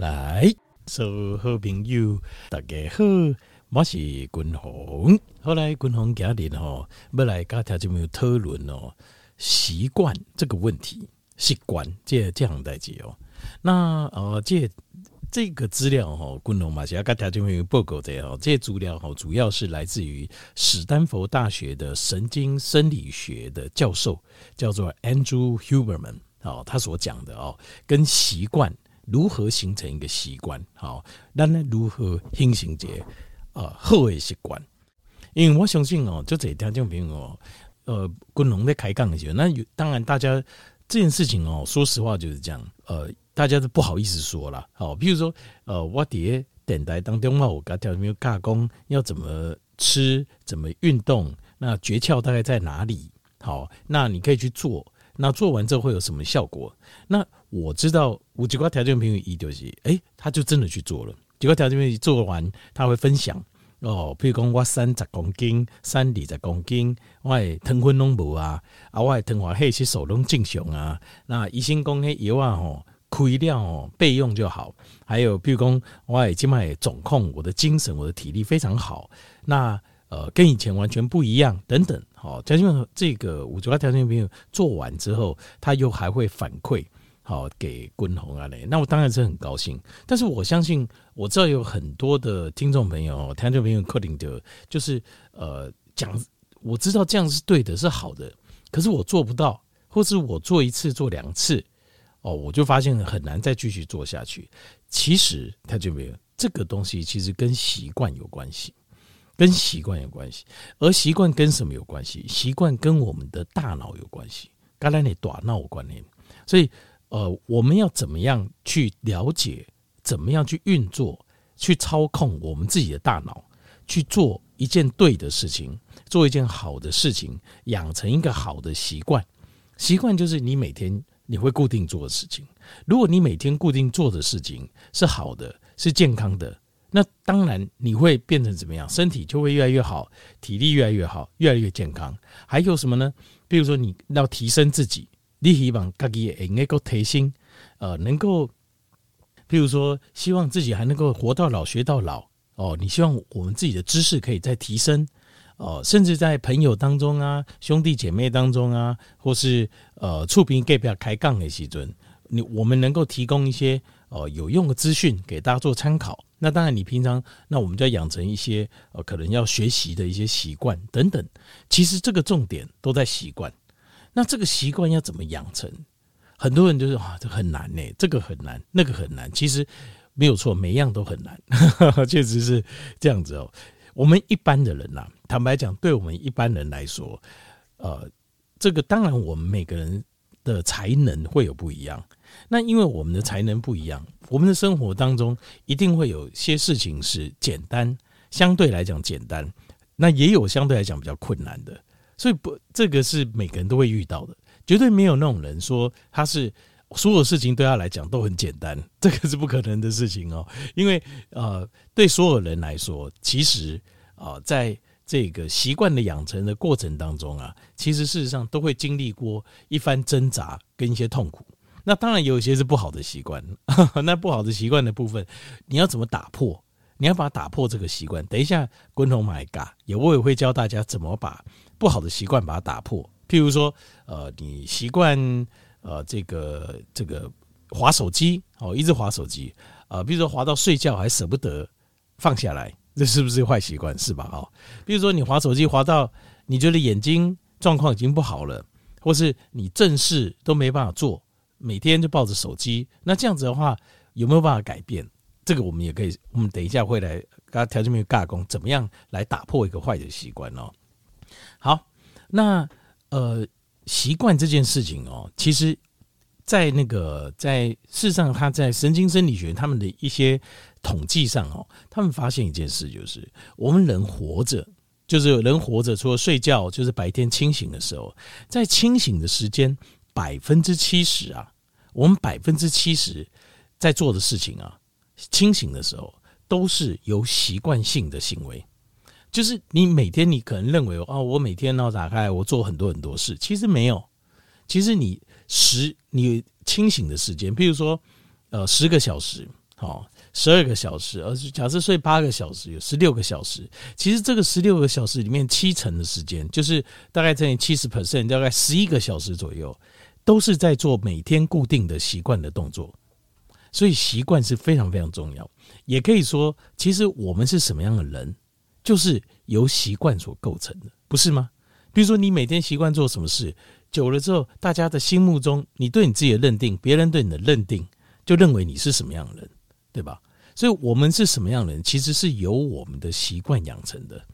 来，所有好朋友，大家好，我是君鸿。后来君鸿家里吼，要来跟大家有讨论哦，习惯这个问题，习惯这这样代志哦。那呃，这这个资料哈，君鸿嘛是要跟大家有报告的哦。这些资料哈，主要是来自于史丹佛大学的神经生理学的教授，叫做 Andrew Huberman。哦，他所讲的哦，跟习惯如何形成一个习惯，好，那呢如何形成这呃好的习惯？因为我相信哦，就这条件朋友哦，呃，君鸿在开讲的时候，那有当然大家这件事情哦，说实话就是这样，呃，大家都不好意思说了，好，比如说呃，我在电台当中嘛，我跟条朋友讲要怎么吃，怎么运动，那诀窍大概在哪里？好，那你可以去做。那做完之后会有什么效果？那我知道五几块条件朋友一就是，哎、他就真的去做了。几块条件朋友做完，他会分享哦，比如讲我三十公斤，三二十公斤，我糖分拢无啊，啊，我糖化黑吸收拢正常啊。那医生讲迄药啊吼，开了哦，备用就好。还有比如讲我今麦总控，我的精神，我的体力非常好。那呃，跟以前完全不一样，等等。好，条件这个五九八条件朋友做完之后，他又还会反馈好给滚红啊嘞，那我当然是很高兴。但是我相信，我知道有很多的听众朋友，听众朋友克林德，就是呃讲，我知道这样是对的，是好的，可是我做不到，或是我做一次做两次，哦，我就发现很难再继续做下去。其实他就没有这个东西其实跟习惯有关系。跟习惯有关系，而习惯跟什么有关系？习惯跟我们的大脑有关系，刚才你大脑观念。所以，呃，我们要怎么样去了解，怎么样去运作，去操控我们自己的大脑，去做一件对的事情，做一件好的事情，养成一个好的习惯。习惯就是你每天你会固定做的事情。如果你每天固定做的事情是好的，是健康的。那当然，你会变成怎么样？身体就会越来越好，体力越来越好，越来越健康。还有什么呢？比如说，你要提升自己，你希望自己能够提升，呃，能够，比如说，希望自己还能够活到老学到老哦。你希望我们自己的知识可以再提升哦，甚至在朋友当中啊，兄弟姐妹当中啊，或是呃，触屏盖表开杠的时阵，你我们能够提供一些呃有用的资讯给大家做参考。那当然，你平常那我们就要养成一些呃，可能要学习的一些习惯等等。其实这个重点都在习惯。那这个习惯要怎么养成？很多人就是啊，这很难呢，这个很难，那个很难。其实没有错，每一样都很难，确实是这样子哦。我们一般的人呐，坦白讲，对我们一般人来说，呃，这个当然我们每个人的才能会有不一样。那因为我们的才能不一样，我们的生活当中一定会有些事情是简单，相对来讲简单，那也有相对来讲比较困难的，所以不，这个是每个人都会遇到的，绝对没有那种人说他是所有事情对他来讲都很简单，这个是不可能的事情哦。因为呃，对所有人来说，其实啊、在这个习惯的养成的过程当中啊，其实事实上都会经历过一番挣扎跟一些痛苦。那当然有一些是不好的习惯，那不好的习惯的部分，你要怎么打破？你要把它打破这个习惯。等一下，君鸿买嘎也我也会教大家怎么把不好的习惯把它打破。譬如说，呃，你习惯呃这个这个滑手机哦，一直滑手机啊，比如说滑到睡觉还舍不得放下来，这是不是坏习惯？是吧？哦，比如说你滑手机滑到你觉得眼睛状况已经不好了，或是你正事都没办法做。每天就抱着手机，那这样子的话有没有办法改变？这个我们也可以，我们等一下会来跟他条件没有尬工，怎么样来打破一个坏的习惯哦？好，那呃，习惯这件事情哦，其实，在那个在事实上，他在神经生理学他们的一些统计上哦，他们发现一件事，就是我们人活着，就是人活着，除了睡觉，就是白天清醒的时候，在清醒的时间。百分之七十啊，我们百分之七十在做的事情啊，清醒的时候都是有习惯性的行为，就是你每天你可能认为哦，我每天呢打开我做很多很多事，其实没有，其实你十你清醒的时间，比如说呃十个小时，好，十二个小时，而是假设睡八个小时，有十六个小时。其实这个十六个小时里面，七成的时间，就是大概在七十 percent，大概十一个小时左右，都是在做每天固定的习惯的动作。所以习惯是非常非常重要。也可以说，其实我们是什么样的人，就是由习惯所构成的，不是吗？比如说，你每天习惯做什么事，久了之后，大家的心目中，你对你自己的认定，别人对你的认定，就认为你是什么样的人。对吧？所以，我们是什么样的人，其实是由我们的习惯养成的，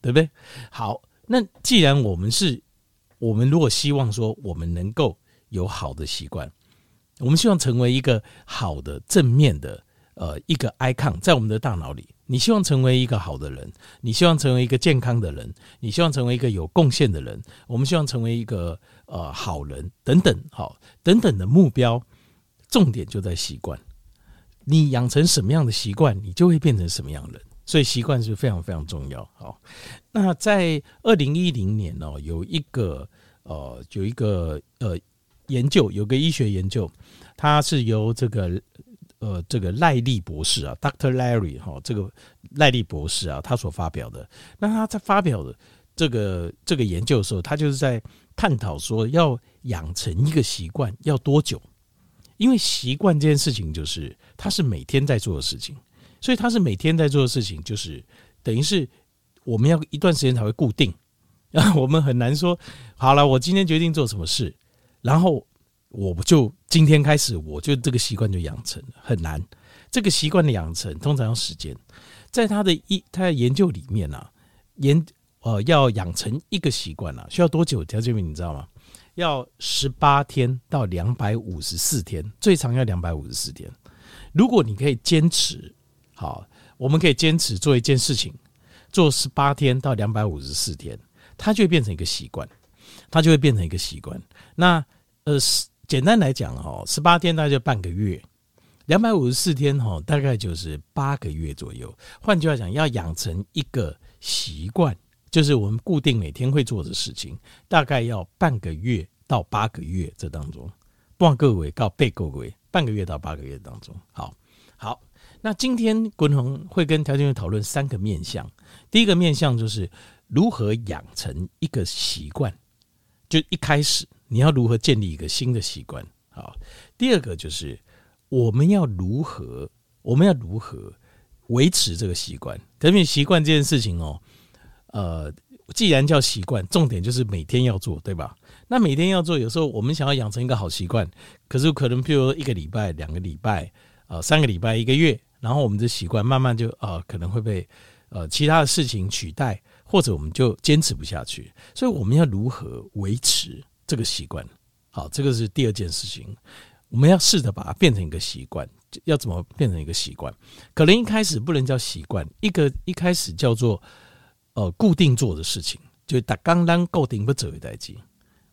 对不对？好，那既然我们是，我们如果希望说，我们能够有好的习惯，我们希望成为一个好的正面的呃一个 icon，在我们的大脑里，你希望成为一个好的人，你希望成为一个健康的人，你希望成为一个有贡献的人，我们希望成为一个呃好人等等，好等等的目标，重点就在习惯。你养成什么样的习惯，你就会变成什么样的人。所以习惯是非常非常重要。好，那在二零一零年哦，有一个呃，有一个呃研究，有个医学研究，它是由这个呃这个赖利博士啊，Dr. Larry 哈，这个赖利博士啊，他所发表的。那他在发表的这个这个研究的时候，他就是在探讨说，要养成一个习惯要多久。因为习惯这件事情，就是他是每天在做的事情，所以他是每天在做的事情，就是等于是我们要一段时间才会固定，然 后我们很难说好了，我今天决定做什么事，然后我就今天开始，我就这个习惯就养成了，很难。这个习惯的养成通常要时间，在他的一他的研究里面啊，研呃要养成一个习惯啊，需要多久？条件明你知道吗？要十八天到两百五十四天，最长要两百五十四天。如果你可以坚持，好，我们可以坚持做一件事情，做十八天到两百五十四天，它就会变成一个习惯，它就会变成一个习惯。那呃，简单来讲哈，十八天大概就半个月，两百五十四天哈，大概就是八个月左右。换句话讲，要养成一个习惯。就是我们固定每天会做的事情，大概要半个月到八个月这当中，半个月到八个月，半个月到八个月当中。好，好，那今天滚红会跟条件员讨论三个面向。第一个面向就是如何养成一个习惯，就一开始你要如何建立一个新的习惯。好，第二个就是我们要如何，我们要如何维持这个习惯。特别习惯这件事情哦。呃，既然叫习惯，重点就是每天要做，对吧？那每天要做，有时候我们想要养成一个好习惯，可是可能譬如一个礼拜、两个礼拜、呃三个礼拜、一个月，然后我们的习惯慢慢就呃可能会被呃其他的事情取代，或者我们就坚持不下去。所以我们要如何维持这个习惯？好，这个是第二件事情，我们要试着把它变成一个习惯。要怎么变成一个习惯？可能一开始不能叫习惯，一个一开始叫做。呃，固定做的事情，就打刚刚固定不走一代机。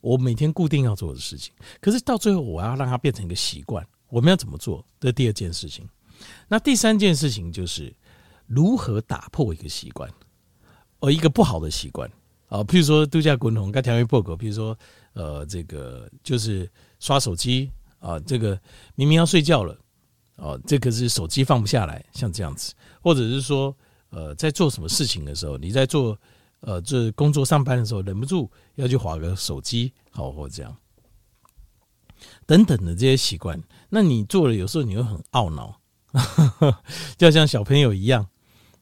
我每天固定要做的事情，可是到最后我要让它变成一个习惯。我们要怎么做？这第二件事情。那第三件事情就是如何打破一个习惯，呃，一个不好的习惯啊。譬如说度假滚筒该条约破狗，譬如说呃，这个就是刷手机啊，这个明明要睡觉了，哦，这个是手机放不下来，像这样子，或者是说。呃，在做什么事情的时候，你在做呃，这工作上班的时候，忍不住要去划个手机，好或这样，等等的这些习惯，那你做了，有时候你会很懊恼，就像小朋友一样，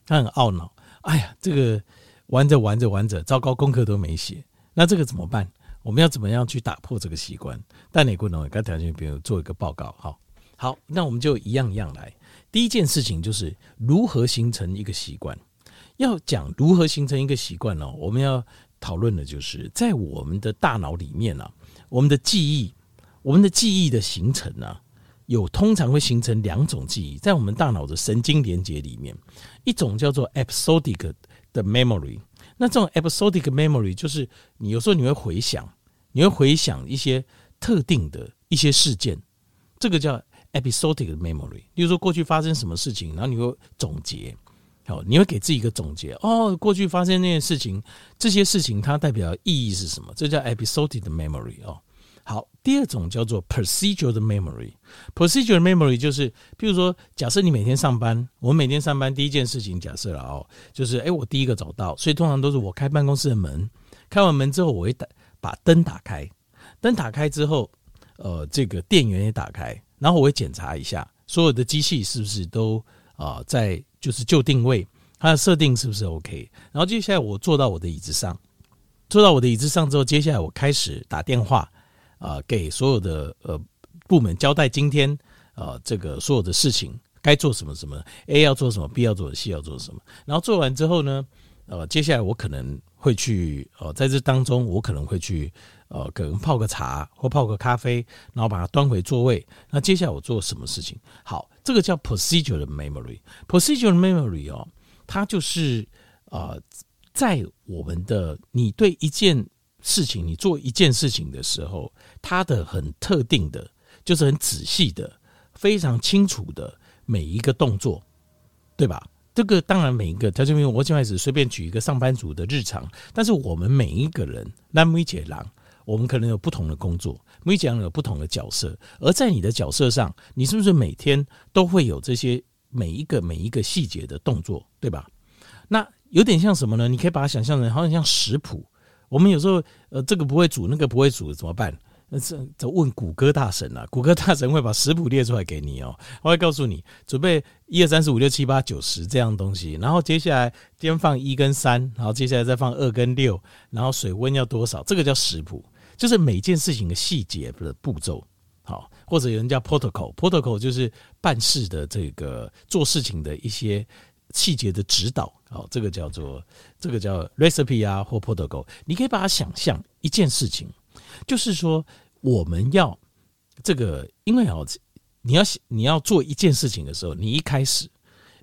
他很懊恼。哎呀，这个玩着玩着玩着，糟糕，功课都没写，那这个怎么办？我们要怎么样去打破这个习惯？但你不能刚才就比如做一个报告，好，好，那我们就一样一样来。第一件事情就是如何形成一个习惯。要讲如何形成一个习惯呢？我们要讨论的就是在我们的大脑里面呢，我们的记忆，我们的记忆的形成呢，有通常会形成两种记忆，在我们大脑的神经连接里面，一种叫做 episodic 的 memory。那这种 episodic memory 就是你有时候你会回想，你会回想一些特定的一些事件，这个叫。Episodic memory，例如说过去发生什么事情，然后你会总结，好，你会给自己一个总结。哦，过去发生那件事情，这些事情它代表意义是什么？这叫 episodic memory 哦。好，第二种叫做 procedural memory。procedural memory 就是，譬如说，假设你每天上班，我每天上班第一件事情，假设了哦，就是，哎，我第一个走到，所以通常都是我开办公室的门，开完门之后，我会打把灯打开，灯打开之后，呃，这个电源也打开，然后我会检查一下所有的机器是不是都啊、在就是就定位，它的设定是不是 OK，然后接下来我坐到我的椅子上。坐到我的椅子上之后，接下来我开始打电话，啊、给所有的呃部门交代今天呃这个所有的事情该做什么什么，A 要做什么，B 要做什么，C 要做什么。然后做完之后呢，呃，接下来我可能会去呃在这当中，我可能会去呃可能泡个茶或泡个咖啡，然后把它端回座位。那接下来我做什么事情？好，这个叫 procedural memory。procedural memory 哦，它就是啊。呃在我们的你对一件事情，你做一件事情的时候，它的很特定的，就是很仔细的、非常清楚的每一个动作，对吧？这个当然每一个，他就因为我现在只随便举一个上班族的日常，但是我们每一个人，那每一郎，我们可能有不同的工作，每讲有不同的角色，而在你的角色上，你是不是每天都会有这些每一个每一个细节的动作，对吧？那有点像什么呢？你可以把它想象成好像像食谱。我们有时候呃，这个不会煮，那个不会煮，怎么办？那这这问谷歌大神啊，谷歌大神会把食谱列出来给你哦，他会告诉你准备一二三四五六七八九十这样东西，然后接下来先放一跟三，然后接下来再放二跟六，然后水温要多少？这个叫食谱，就是每件事情的细节的步骤。好，或者有人叫 protocol，protocol 就是办事的这个做事情的一些。细节的指导，好，这个叫做这个叫 recipe 啊，或 protocol。你可以把它想象一件事情，就是说我们要这个，因为哦，你要你要做一件事情的时候，你一开始，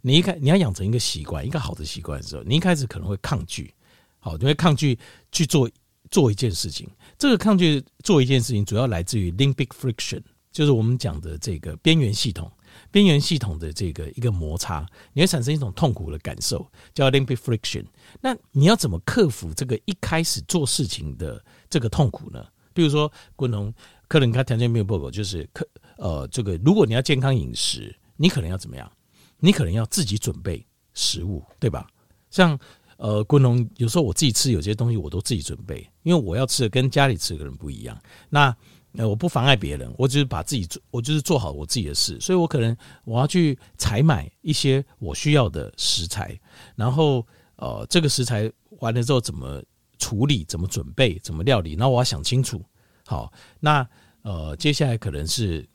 你一开你要养成一个习惯，一个好的习惯的时候，你一开始可能会抗拒，好，你会抗拒去做做一件事情。这个抗拒做一件事情，主要来自于 limbic friction，就是我们讲的这个边缘系统。边缘系统的这个一个摩擦，你会产生一种痛苦的感受，叫 limbic friction。那你要怎么克服这个一开始做事情的这个痛苦呢？比如说，滚龙可能他条件没有报告，就是可呃，这个如果你要健康饮食，你可能要怎么样？你可能要自己准备食物，对吧？像呃，滚龙有时候我自己吃有些东西我都自己准备，因为我要吃的跟家里吃的人不一样。那呃，我不妨碍别人，我只是把自己做，我就是做好我自己的事，所以我可能我要去采买一些我需要的食材，然后呃，这个食材完了之后怎么处理、怎么准备、怎么料理，那我要想清楚。好，那呃，接下来可能是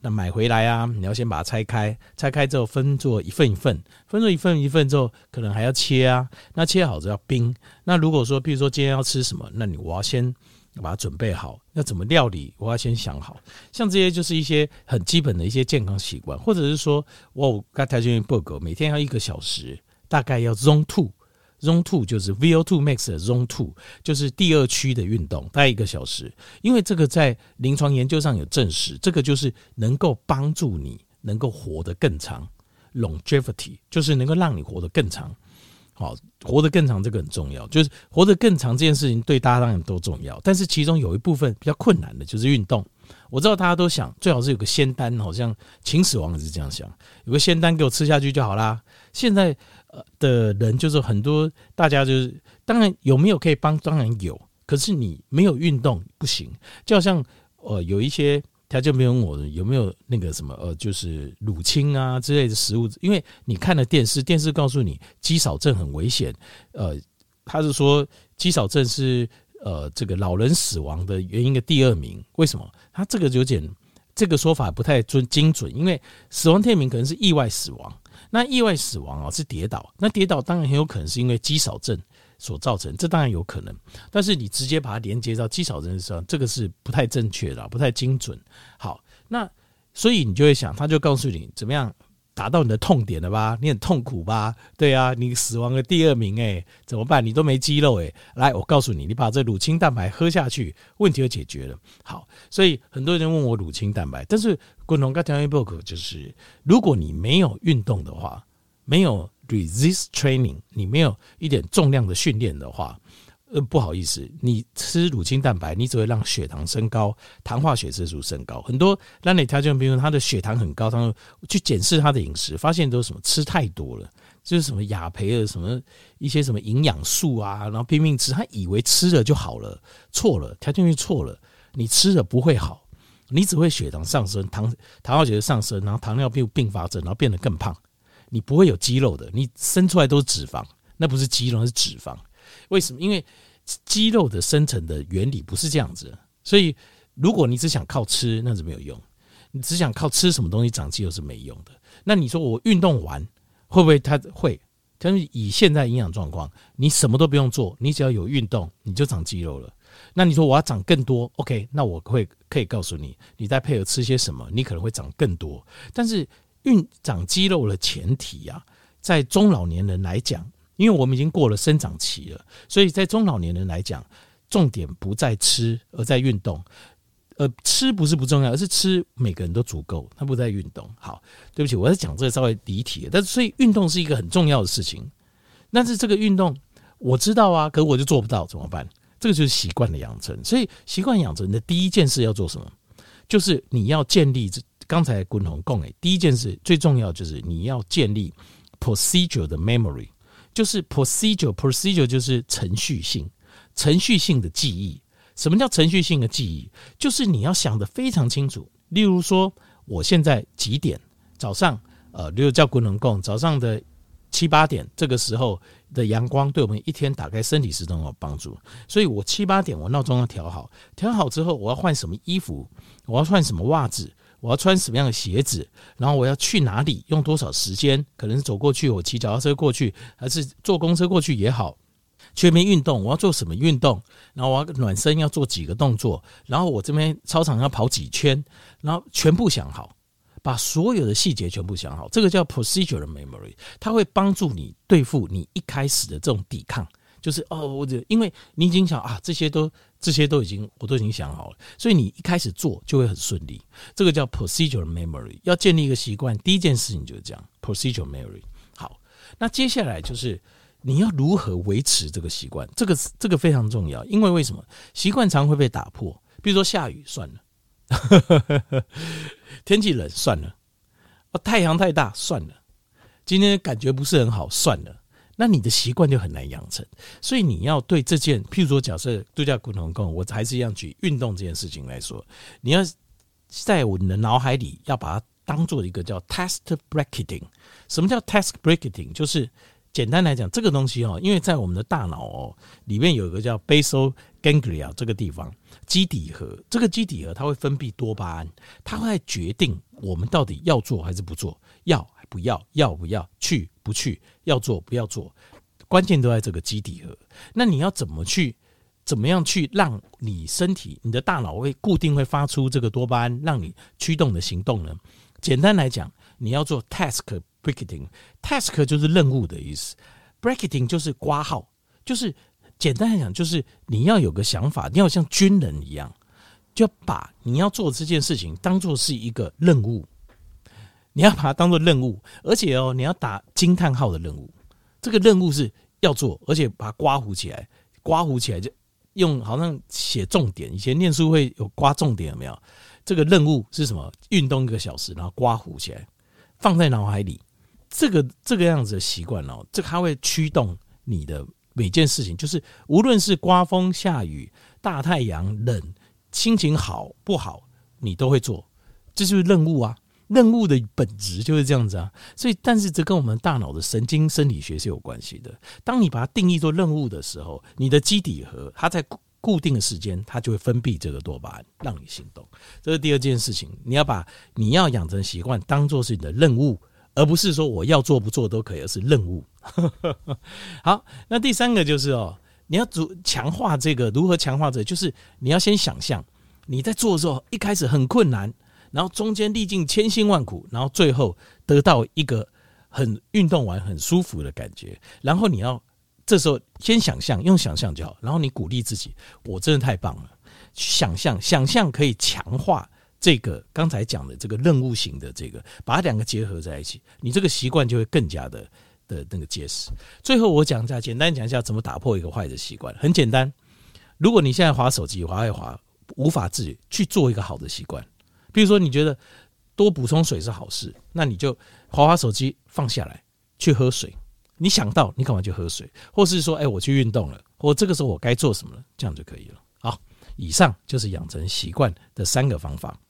那买回来啊，你要先把它拆开，拆开之后分做一份一份，分做一份一份之后，可能还要切啊，那切好之后要冰。那如果说，譬如说今天要吃什么，那你我要先。把它准备好，要怎么料理？我要先想好。像这些就是一些很基本的一些健康习惯，或者是说，我刚才就报告，每天要一个小时，大概要 zone Zone two 就是 VO2 max 的 zone two，就是第二区的运动，大概一个小时。因为这个在临床研究上有证实，这个就是能够帮助你能够活得更长，longevity 就是能够让你活得更长。好，活得更长，这个很重要。就是活得更长这件事情，对大家当然都重要。但是其中有一部分比较困难的，就是运动。我知道大家都想，最好是有个仙丹，好像秦始皇也是这样想，有个仙丹给我吃下去就好啦。现在呃的人就是很多，大家就是当然有没有可以帮，当然有。可是你没有运动不行，就好像呃有一些。他就没有我有没有那个什么呃，就是乳清啊之类的食物，因为你看了电视，电视告诉你肌少症很危险，呃，他是说肌少症是呃这个老人死亡的原因的第二名，为什么？他这个有点这个说法不太准精准，因为死亡第二名可能是意外死亡，那意外死亡啊是跌倒，那跌倒当然很有可能是因为肌少症。所造成，这当然有可能，但是你直接把它连接到肌少症上，这个是不太正确的，不太精准。好，那所以你就会想，他就告诉你怎么样达到你的痛点了吧？你很痛苦吧？对啊，你死亡的第二名诶，怎么办？你都没肌肉诶。来，我告诉你，你把这乳清蛋白喝下去，问题就解决了。好，所以很多人问我乳清蛋白，但是共同跟条件报告就是，如果你没有运动的话，没有。resist training，你没有一点重量的训练的话，呃，不好意思，你吃乳清蛋白，你只会让血糖升高，糖化血色素升高。很多让你条件病人，他的血糖很高，他们去检视他的饮食，发现都是什么吃太多了，就是什么亚培尔什么一些什么营养素啊，然后拼命吃，他以为吃了就好了，错了，条件就错了，你吃了不会好，你只会血糖上升，糖糖化血色上升，然后糖尿病并发症，然后变得更胖。你不会有肌肉的，你生出来都是脂肪，那不是肌肉，是脂肪。为什么？因为肌肉的生成的原理不是这样子。所以，如果你只想靠吃，那是没有用。你只想靠吃什么东西长肌肉是没用的。那你说我运动完会不会？它会。但是以现在营养状况，你什么都不用做，你只要有运动，你就长肌肉了。那你说我要长更多？OK，那我会可以告诉你，你再配合吃些什么，你可能会长更多。但是。运长肌肉的前提啊，在中老年人来讲，因为我们已经过了生长期了，所以在中老年人来讲，重点不在吃，而在运动。呃，吃不是不重要，而是吃每个人都足够，他不在运动。好，对不起，我在讲这个稍微离题，但是所以运动是一个很重要的事情。但是这个运动我知道啊，可我就做不到，怎么办？这个就是习惯的养成。所以习惯养成的第一件事要做什么？就是你要建立这。刚才滚红共诶，第一件事最重要就是你要建立 procedure 的 memory，就是 procedure procedure 就是程序性程序性的记忆。什么叫程序性的记忆？就是你要想得非常清楚。例如说，我现在几点？早上呃，例如叫滚红共早上的七八点这个时候的阳光对我们一天打开身体是很有帮助。所以我七八点我闹钟要调好，调好之后我要换什么衣服？我要换什么袜子？我要穿什么样的鞋子？然后我要去哪里？用多少时间？可能是走过去，我骑脚踏车过去，还是坐公车过去也好。全民运动，我要做什么运动？然后我要暖身，要做几个动作？然后我这边操场要跑几圈？然后全部想好，把所有的细节全部想好。这个叫 procedural memory，它会帮助你对付你一开始的这种抵抗。就是哦，我这因为你已经想啊，这些都这些都已经我都已经想好了，所以你一开始做就会很顺利。这个叫 procedural memory，要建立一个习惯，第一件事情就是这样 procedural memory。好，那接下来就是你要如何维持这个习惯，这个这个非常重要，因为为什么习惯常会被打破？比如说下雨算了，天气冷算了，哦，太阳太大算了，今天感觉不是很好算了。那你的习惯就很难养成，所以你要对这件，譬如说，假设度假古同共，我还是一样举运动这件事情来说，你要在我的脑海里要把它当做一个叫 task bracketing。什么叫 task bracketing？就是简单来讲，这个东西哦，因为在我们的大脑哦里面有一个叫 basal ganglia 这个地方基底核，这个基底核它会分泌多巴胺，它会决定我们到底要做还是不做，要。不要，要不要去？不去，要做不要做，关键都在这个基底核。那你要怎么去？怎么样去让你身体、你的大脑会固定会发出这个多巴胺，让你驱动的行动呢？简单来讲，你要做 task bracketing。task 就是任务的意思，bracketing 就是括号，就是简单来讲，就是你要有个想法，你要像军人一样，就把你要做这件事情当做是一个任务。你要把它当做任务，而且哦，你要打惊叹号的任务。这个任务是要做，而且把它刮糊起来，刮糊起来就用好像写重点。以前念书会有刮重点，有没有？这个任务是什么？运动一个小时，然后刮糊起来，放在脑海里。这个这个样子的习惯哦，这它会驱动你的每件事情，就是无论是刮风下雨、大太阳、冷、心情好不好，你都会做。这就是任务啊。任务的本质就是这样子啊，所以，但是这跟我们大脑的神经生理学是有关系的。当你把它定义做任务的时候，你的基底核它在固定的时间，它就会分泌这个多巴胺，让你行动。这是第二件事情，你要把你要养成习惯当做是你的任务，而不是说我要做不做都可以，而是任务。好，那第三个就是哦，你要主强化这个，如何强化这？就是你要先想象你在做的时候，一开始很困难。然后中间历尽千辛万苦，然后最后得到一个很运动完很舒服的感觉。然后你要这时候先想象，用想象就好。然后你鼓励自己，我真的太棒了！想象，想象可以强化这个刚才讲的这个任务型的这个，把两个结合在一起，你这个习惯就会更加的的那个结实。最后我讲一下，简单讲一下怎么打破一个坏的习惯。很简单，如果你现在滑手机滑一滑无法自己去做一个好的习惯，比如说你觉得多补充水是好事，那你就滑滑手机放下来去喝水。你想到你干嘛就喝水，或是说，哎，我去运动了，或这个时候我该做什么了，这样就可以了。好，以上就是养成习惯的三个方法。